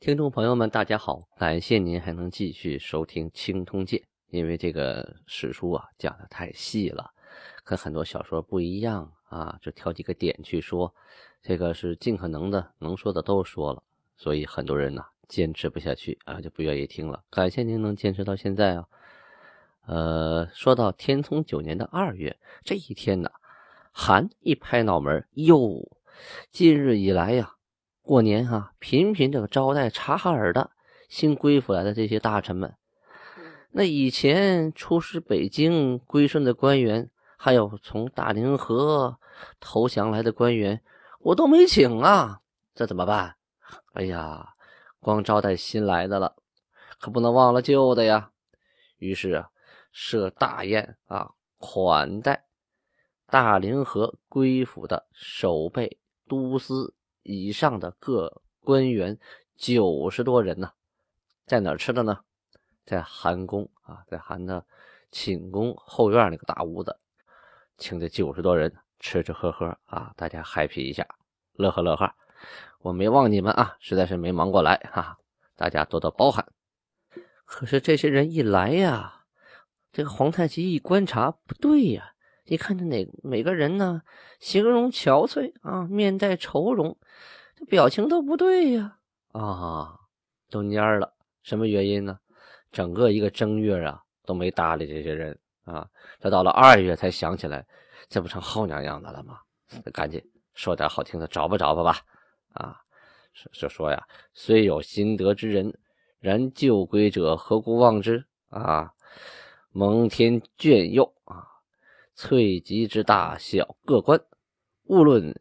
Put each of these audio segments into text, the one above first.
听众朋友们，大家好，感谢您还能继续收听《青通鉴》，因为这个史书啊讲的太细了，跟很多小说不一样啊，就挑几个点去说。这个是尽可能的能说的都说了，所以很多人呢坚持不下去啊，就不愿意听了。感谢您能坚持到现在啊。呃，说到天聪九年的二月这一天呢，韩一拍脑门，哟，近日以来呀，过年哈，频频这个招待察哈尔的新归附来的这些大臣们，那以前出使北京归顺的官员，还有从大凌河投降来的官员，我都没请啊，这怎么办？哎呀，光招待新来的了，可不能忘了旧的呀。于是啊。设大宴啊，款待大凌河归府的守备都司以上的各官员九十多人呢，在哪吃的呢？在韩宫啊，在韩的寝宫后院那个大屋子，请这九十多人吃吃喝喝啊，大家 happy 一下，乐呵乐呵。我没忘你们啊，实在是没忙过来哈，大家多多包涵。可是这些人一来呀。这个皇太极一观察，不对呀！你看这哪每个人呢，形容憔悴啊，面带愁容，这表情都不对呀！啊，都蔫了。什么原因呢？整个一个正月啊，都没搭理这些人啊。这到了二月才想起来，这不成后娘样的了吗？赶紧说点好听的，找吧找吧吧！啊，就说呀，虽有心得之人，然旧归者何故忘之啊？蒙天眷佑，翠集之大小各官，勿论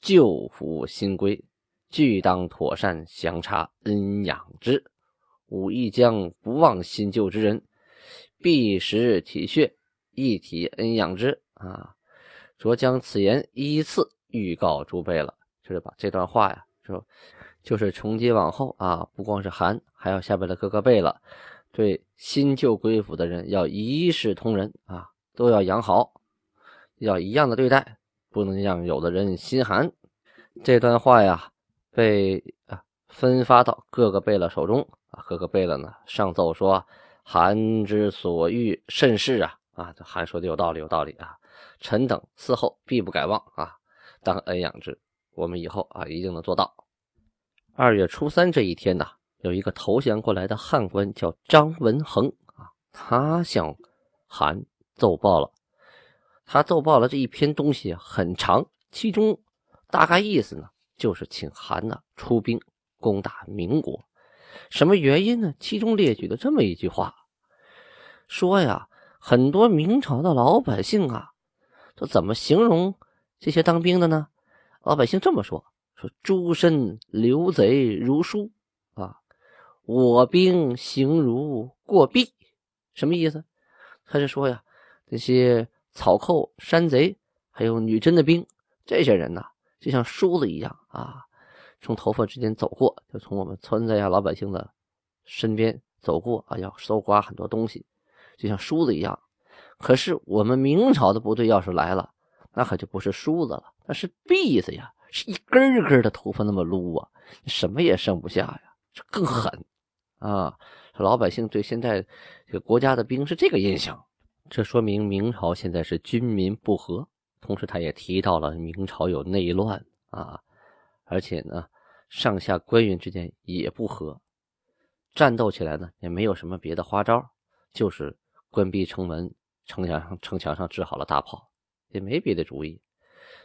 旧服新归，俱当妥善详察恩养之。吾亦将不忘新旧之人，必时体恤，一体恩养之。啊，着将此言依次预告诸辈了，就是把这段话呀，说就是从今往后啊，不光是韩，还有下边的各个辈了。对新旧归府的人要一视同仁啊，都要养好，要一样的对待，不能让有的人心寒。这段话呀，被啊分发到各个贝勒手中啊，各个贝勒呢上奏说：“韩之所欲甚是啊啊！”这韩说的有道理，有道理啊！臣等嗣后必不改忘啊，当恩养之。我们以后啊一定能做到。二月初三这一天呢。有一个投降过来的汉官叫张文恒啊，他向韩奏报了，他奏报了这一篇东西很长，其中大概意思呢，就是请韩呢出兵攻打民国。什么原因呢？其中列举了这么一句话，说呀，很多明朝的老百姓啊，都怎么形容这些当兵的呢？老百姓这么说：说诸身流贼如书啊。我兵行如过壁，什么意思？他是说呀，这些草寇、山贼，还有女真的兵，这些人呢，就像梳子一样啊，从头发之间走过，就从我们村子呀、老百姓的身边走过啊，要搜刮很多东西，就像梳子一样。可是我们明朝的部队要是来了，那可就不是梳子了，那是篦子呀，是一根一根的头发那么撸啊，什么也剩不下呀，这更狠。啊，老百姓对现在这个国家的兵是这个印象，这说明明朝现在是军民不和。同时，他也提到了明朝有内乱啊，而且呢，上下官员之间也不和，战斗起来呢也没有什么别的花招，就是关闭城门，城墙上城墙上支好了大炮，也没别的主意。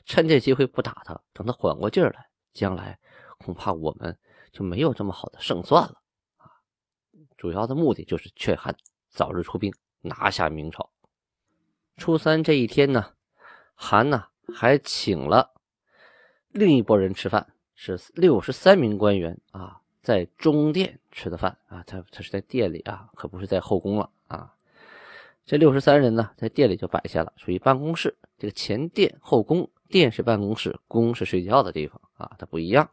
趁这机会不打他，等他缓过劲儿来，将来恐怕我们就没有这么好的胜算了。主要的目的就是劝汉早日出兵，拿下明朝。初三这一天呢，韩呢还请了另一拨人吃饭，是六十三名官员啊，在中殿吃的饭啊，他他是在殿里啊，可不是在后宫了啊。这六十三人呢，在店里就摆下了，属于办公室。这个前殿后宫，殿是办公室，宫是睡觉的地方啊，它不一样。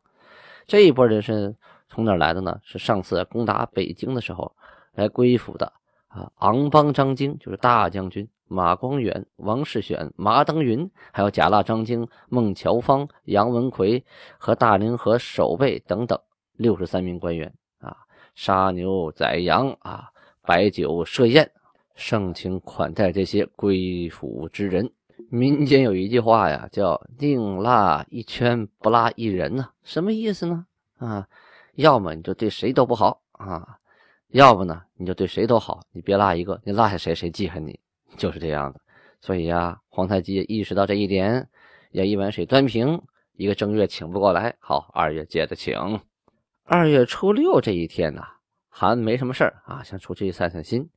这一波人是从哪来的呢？是上次攻打北京的时候来归附的啊。昂邦张京就是大将军马光远、王世选、马登云，还有贾腊张京、孟乔芳、杨文奎和大凌河守备等等六十三名官员啊，杀牛宰羊啊，摆酒设宴。盛情款待这些归附之人。民间有一句话呀，叫“宁拉一圈，不拉一人”呐，什么意思呢？啊，要么你就对谁都不好啊，要不呢你就对谁都好，你别拉一个，你落下谁谁记恨你，就是这样的。所以呀，皇太极意识到这一点，要一碗水端平，一个正月请不过来，好，二月接着请。二月初六这一天呐，韩没什么事儿啊，想出去散散心。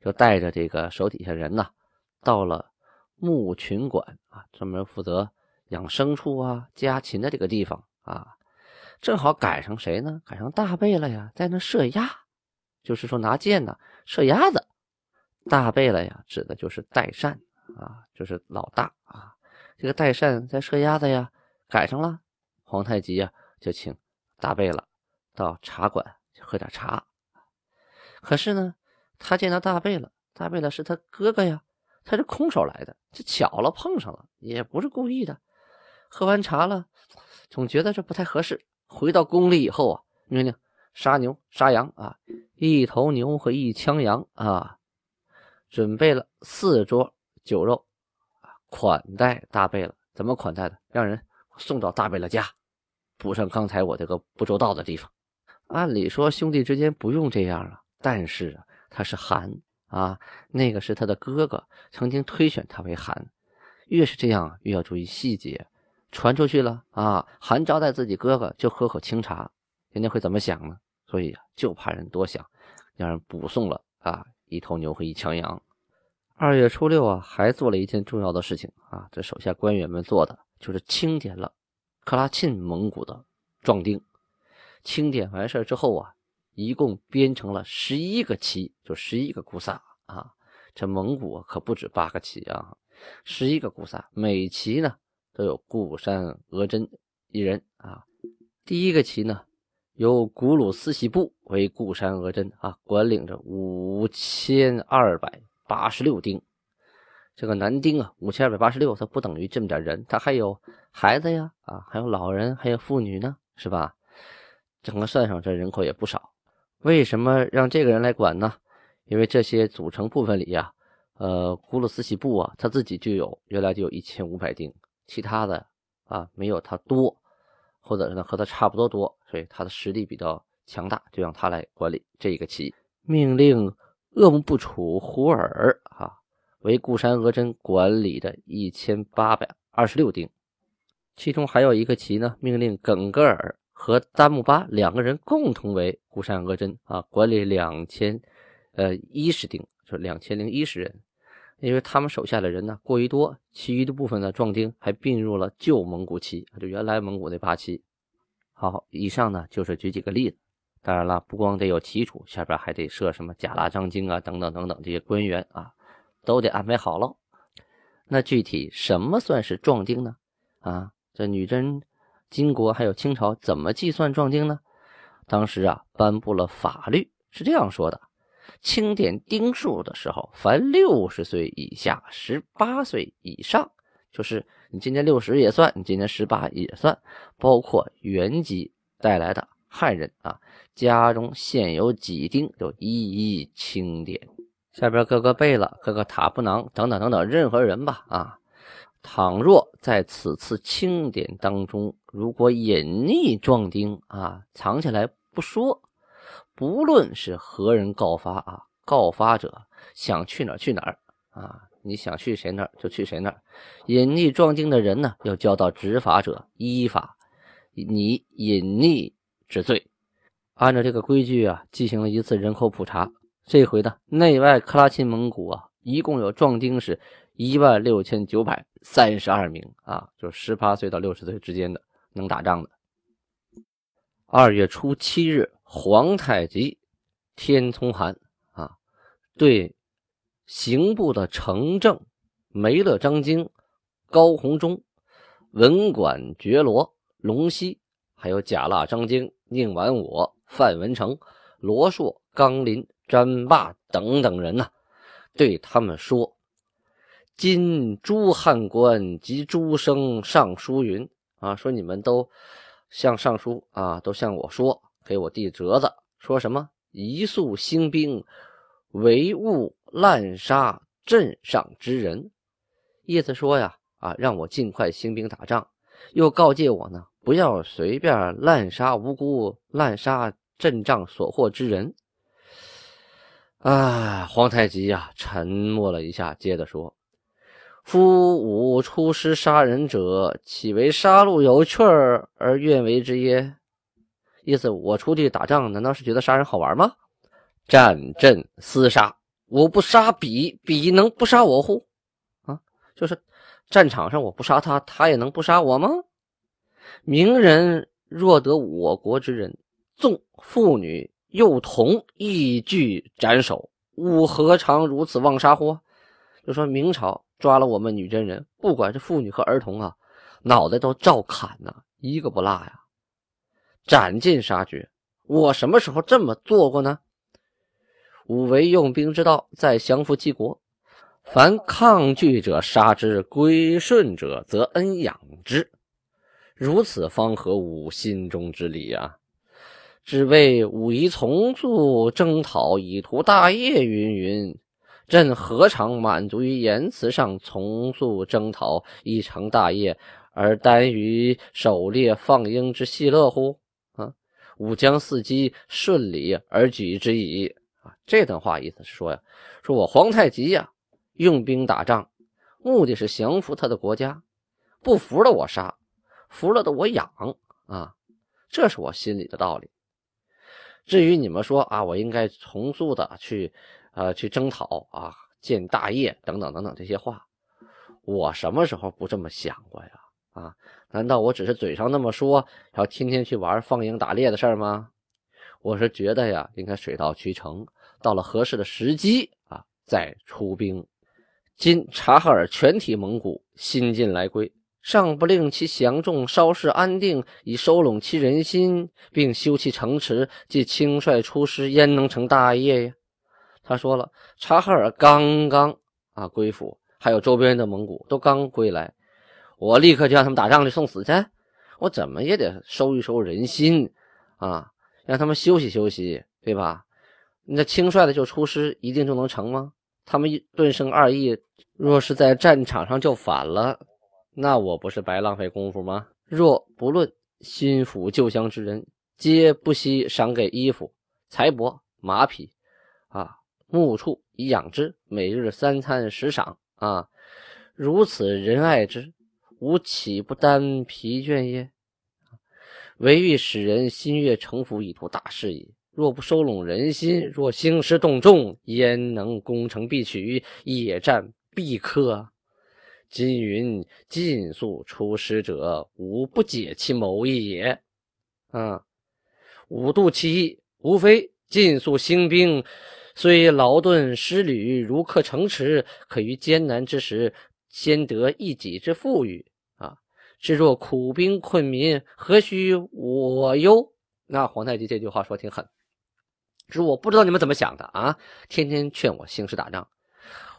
就带着这个手底下人呢，到了牧群馆啊，专门负责养牲畜啊、家禽的这个地方啊，正好赶上谁呢？赶上大贝了呀，在那射鸭，就是说拿箭呢射鸭子。大贝了呀，指的就是代善啊，就是老大啊。这个代善在射鸭子呀，赶上了皇太极呀，就请大贝了到茶馆去喝点茶。可是呢。他见到大贝了，大贝了是他哥哥呀，他是空手来的，这巧了碰上了，也不是故意的。喝完茶了，总觉得这不太合适。回到宫里以后啊，命令杀牛杀羊啊，一头牛和一枪羊啊，准备了四桌酒肉，款待大贝了。怎么款待的？让人送到大贝了家，补上刚才我这个不周到的地方。按理说兄弟之间不用这样啊，但是。他是韩啊，那个是他的哥哥，曾经推选他为韩。越是这样，越要注意细节。传出去了啊，韩招待自己哥哥就喝口清茶，人家会怎么想呢？所以，就怕人多想，让人补送了啊一头牛和一枪羊。二月初六啊，还做了一件重要的事情啊，这手下官员们做的就是清点了克拉沁蒙古的壮丁。清点完事之后啊。一共编成了十一个旗，就十一个固萨啊！这蒙古可不止八个旗啊，十一个固萨，每旗呢都有固山额真一人啊。第一个旗呢，由古鲁斯喜部为固山额真啊，管领着五千二百八十六丁。这个男丁啊，五千二百八十六，他不等于这么点人，他还有孩子呀啊，还有老人，还有妇女呢，是吧？整个算上，这人口也不少。为什么让这个人来管呢？因为这些组成部分里呀，呃，古鲁斯喜部啊，他自己就有原来就有一千五百丁，其他的啊没有他多，或者是呢和他差不多多，所以他的实力比较强大，就让他来管理这一个旗。命令恶木不楚胡尔啊为固山额真管理的一千八百二十六丁，其中还有一个旗呢，命令耿格尔。和丹木巴两个人共同为固山额真啊，管理两千，呃一十丁，就两千零一十人。因为他们手下的人呢过于多，其余的部分的壮丁还并入了旧蒙古旗，就原来蒙古那八旗。好，以上呢就是举几个例子。当然了，不光得有旗主，下边还得设什么贾拉章京啊，等等等等这些官员啊，都得安排好喽。那具体什么算是壮丁呢？啊，这女真。金国还有清朝怎么计算壮丁呢？当时啊，颁布了法律，是这样说的：清点丁数的时候，凡六十岁以下、十八岁以上，就是你今年六十也算，你今年十八也算，包括原籍带来的汉人啊，家中现有几丁，就一一清点。下边各个贝勒、各个塔布囊等等等等，任何人吧啊。倘若在此次清点当中，如果隐匿壮丁啊，藏起来不说，不论是何人告发啊，告发者想去哪儿去哪儿啊，你想去谁那儿就去谁那儿。隐匿壮丁的人呢，要交到执法者依法你隐匿之罪。按照这个规矩啊，进行了一次人口普查。这回呢，内外克拉沁蒙古啊，一共有壮丁是。一万六千九百三十二名啊，就是十八岁到六十岁之间的能打仗的。二月初七日，皇太极天聪汗啊，对刑部的程政、梅勒张京、高弘忠、文管觉罗、龙溪，还有贾腊张京、宁完我、范文成、罗硕、刚林、詹霸等等人呐，对他们说：“今诸汉官及诸生上书云啊，说你们都。”向尚书啊，都向我说，给我递折子，说什么一速兴兵，唯勿滥杀镇上之人，意思说呀，啊，让我尽快兴兵打仗，又告诫我呢，不要随便滥杀无辜，滥杀阵仗所获之人。啊，皇太极呀，沉默了一下，接着说。夫吾出师杀人者，岂为杀戮有趣儿而愿为之耶？意思我出去打仗，难道是觉得杀人好玩吗？战阵厮杀，我不杀彼，彼能不杀我乎？啊，就是战场上我不杀他，他也能不杀我吗？名人若得我国之人，纵妇女幼童亦俱斩首，吾何尝如此妄杀乎？就说明朝。抓了我们女真人，不管是妇女和儿童啊，脑袋都照砍呐，一个不落呀，斩尽杀绝。我什么时候这么做过呢？吾为用兵之道，在降服齐国。凡抗拒者杀之，归顺者则恩养之，如此方合吾心中之理啊！只为武夷从速征讨，以图大业，云云。朕何尝满足于言辞上从速征讨以成大业，而耽于狩猎放鹰之戏乐乎？吾将伺机顺理而举之矣。啊，这段话意思是说呀，说我皇太极呀，用兵打仗，目的是降服他的国家，不服的我杀，服了的我养。啊，这是我心里的道理。至于你们说啊，我应该从速的去。呃，去征讨啊，建大业等等等等这些话，我什么时候不这么想过呀？啊，难道我只是嘴上那么说，然后天天去玩放鹰打猎的事儿吗？我是觉得呀，应该水到渠成，到了合适的时机啊，再出兵。今察哈尔全体蒙古新进来归，尚不令其降众，稍事安定，以收拢其人心，并修其城池，即轻率出师，焉能成大业呀？他说了，察哈尔刚刚啊归附，还有周边的蒙古都刚归来，我立刻就让他们打仗去送死去，我怎么也得收一收人心啊，让他们休息休息，对吧？那轻率的就出师，一定就能成吗？他们顿生二意，若是在战场上就反了，那我不是白浪费功夫吗？若不论心腹旧乡之人，皆不惜赏给衣服、财帛、马匹啊。牧畜以养之，每日三餐食赏啊，如此仁爱之，吾岂不担疲倦耶？唯欲使人心悦诚服，以图大事矣。若不收拢人心，若兴师动众，焉能攻城必取，野战必克？今云尽速出师者，吾不解其谋意也。啊，吾度其意，无非尽速兴兵。虽劳顿失旅，如克城池，可于艰难之时，先得一己之富裕！是若苦兵困民，何须我忧？那皇太极这句话说挺狠，是我不知道你们怎么想的啊！天天劝我兴师打仗，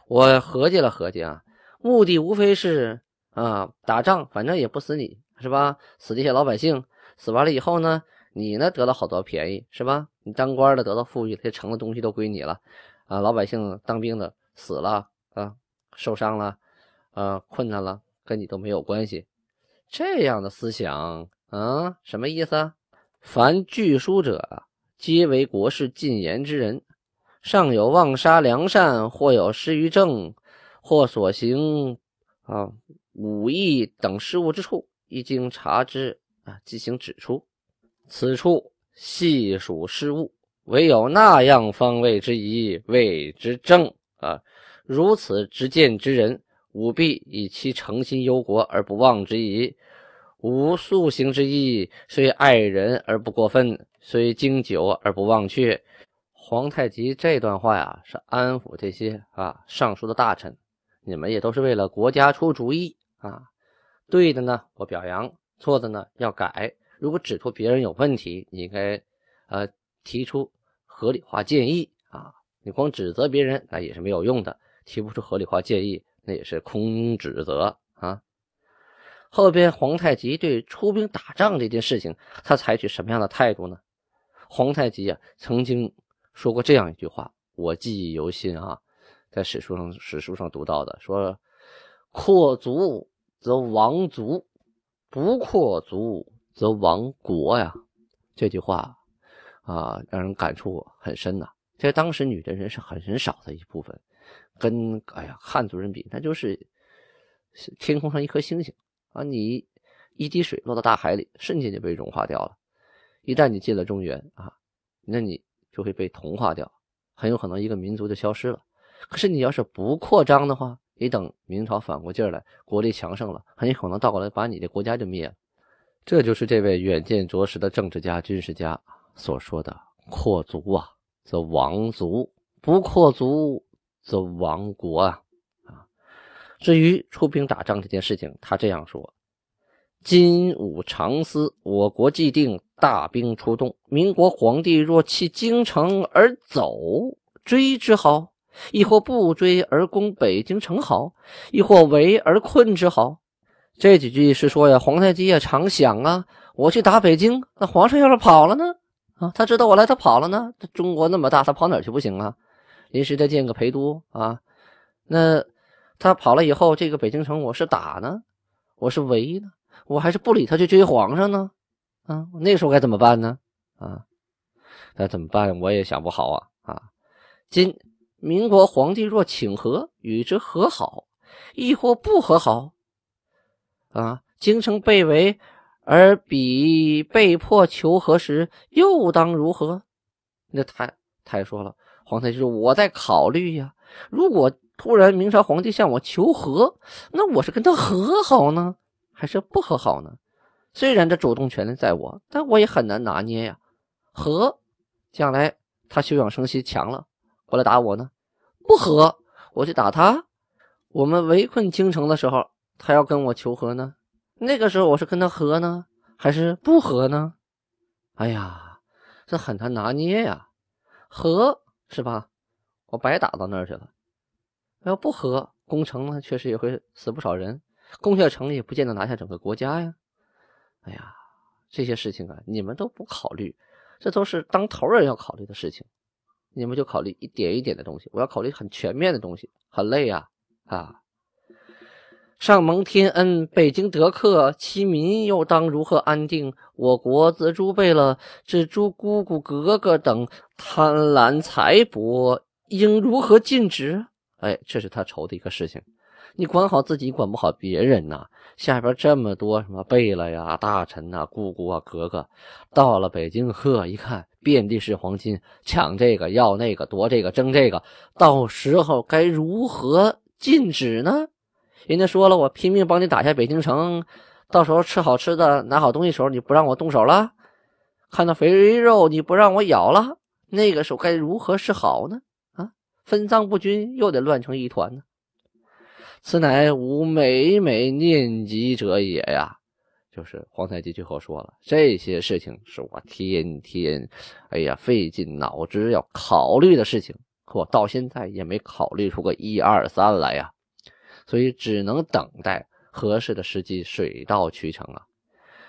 我合计了合计啊，目的无非是啊，打仗反正也不死你是吧？死这些老百姓，死完了以后呢？你呢得到好多便宜是吧？你当官的得到富裕，这城的东西都归你了，啊，老百姓当兵的死了啊，受伤了，啊，困难了，跟你都没有关系。这样的思想啊，什么意思？凡据书者，皆为国事进言之人，尚有妄杀良善，或有失于政，或所行啊武艺等失误之处，一经察之啊，即行指出。此处细数失误，唯有那样方位之疑，谓之正啊！如此执见之人，吾必以其诚心忧国而不忘之矣。吾素行之意，虽爱人而不过分，虽经久而不忘却。皇太极这段话呀，是安抚这些啊上书的大臣，你们也都是为了国家出主意啊。对的呢，我表扬；错的呢，要改。如果指出别人有问题，你应该呃提出合理化建议啊。你光指责别人，那也是没有用的。提不出合理化建议，那也是空指责啊。后边皇太极对出兵打仗这件事情，他采取什么样的态度呢？皇太极啊，曾经说过这样一句话，我记忆犹新啊，在史书上史书上读到的，说：“扩足则亡族，不扩足则亡国呀。”这句话啊，让人感触很深呐。在当时，女真人是很少的一部分，跟哎呀汉族人比，那就是天空上一颗星星啊！你一滴水落到大海里，瞬间就被融化掉了。一旦你进了中原啊，那你就会被同化掉，很有可能一个民族就消失了。可是你要是不扩张的话，你等明朝反过劲儿来，国力强盛了，很有可能倒过来把你的国家就灭了。这就是这位远见卓识的政治家、军事家所说的“扩足”啊。则亡族，不扩族则亡国啊！啊，至于出兵打仗这件事情，他这样说：今吾常思，我国既定大兵出动，民国皇帝若弃京城而走，追之好；亦或不追而攻北京城好；亦或围而困之好。这几句是说呀，皇太极也常想啊，我去打北京，那皇上要是跑了呢？啊，他知道我来，他跑了呢。中国那么大，他跑哪去不行啊？临时再建个陪都啊？那他跑了以后，这个北京城我是打呢，我是围呢，我还是不理他去追皇上呢？啊，那时候该怎么办呢？啊，那怎么办？我也想不好啊！啊，今民国皇帝若请和，与之和好，亦或不和好？啊，京城被围。而彼被迫求和时，又当如何？那太太说了，皇太极说：“我在考虑呀。如果突然明朝皇帝向我求和，那我是跟他和好呢，还是不和好呢？虽然这主动权在我，但我也很难拿捏呀。和，将来他休养生息强了，过来打我呢；不和，我去打他。我们围困京城的时候，他要跟我求和呢。”那个时候我是跟他和呢，还是不和呢？哎呀，这很难拿捏呀。和是吧？我白打到那儿去了。要不和，攻城呢，确实也会死不少人。攻下城也不见得拿下整个国家呀。哎呀，这些事情啊，你们都不考虑，这都是当头人要考虑的事情。你们就考虑一点一点的东西，我要考虑很全面的东西，很累呀，啊。上蒙天恩，北京得客，其民又当如何安定？我国自诸贝勒至诸姑姑格格等贪婪财帛，应如何禁止？哎，这是他愁的一个事情。你管好自己，管不好别人呐。下边这么多什么贝勒呀、大臣呐、姑姑啊、格格，到了北京，呵，一看遍地是黄金，抢这个要那个，夺这个争这个，到时候该如何禁止呢？人家说了，我拼命帮你打下北京城，到时候吃好吃的、拿好东西时候，你不让我动手了；看到肥肉你不让我咬了，那个时候该如何是好呢？啊，分赃不均，又得乱成一团呢。此乃吾每每念及者也呀。就是皇太极最后说了，这些事情是我天天，哎呀，费尽脑汁要考虑的事情，可我到现在也没考虑出个一二三来呀。所以只能等待合适的时机，水到渠成啊。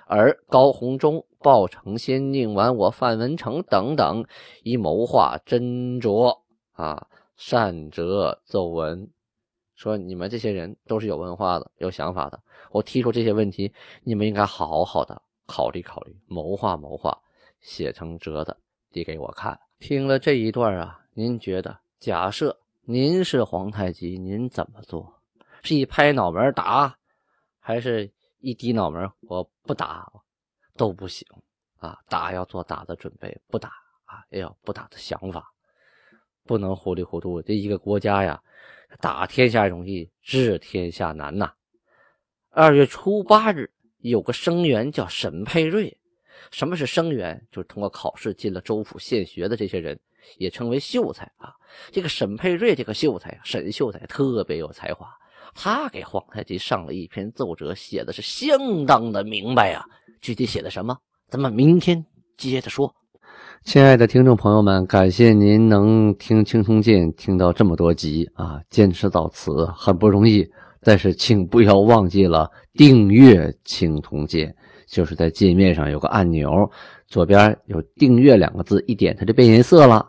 而高鸿忠、鲍承先、宁完我、范文成等等，以谋划斟酌啊，善折奏文，说你们这些人都是有文化的、有想法的。我提出这些问题，你们应该好好的考虑考虑，谋划谋划，写成折子递给我看。听了这一段啊，您觉得，假设您是皇太极，您怎么做？是一拍脑门打，还是一低脑门我不打都不行啊！打要做打的准备，不打啊也要不打的想法，不能糊里糊涂。这一个国家呀，打天下容易，治天下难呐。二月初八日，有个生员叫沈佩瑞。什么是生员？就是通过考试进了州府县学的这些人，也称为秀才啊。这个沈佩瑞这个秀才，沈秀才特别有才华，他给皇太极上了一篇奏折，写的是相当的明白啊。具体写的什么，咱们明天接着说。亲爱的听众朋友们，感谢您能听《青铜剑》听到这么多集啊，坚持到此很不容易。但是请不要忘记了订阅《青铜剑》，就是在界面上有个按钮，左边有“订阅”两个字，一点它就变颜色了。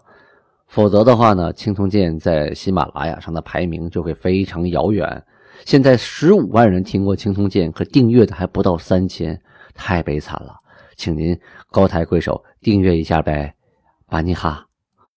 否则的话呢，《青铜剑》在喜马拉雅上的排名就会非常遥远。现在十五万人听过《青铜剑》，可订阅的还不到三千，太悲惨了。请您高抬贵手订阅一下呗，巴尼哈。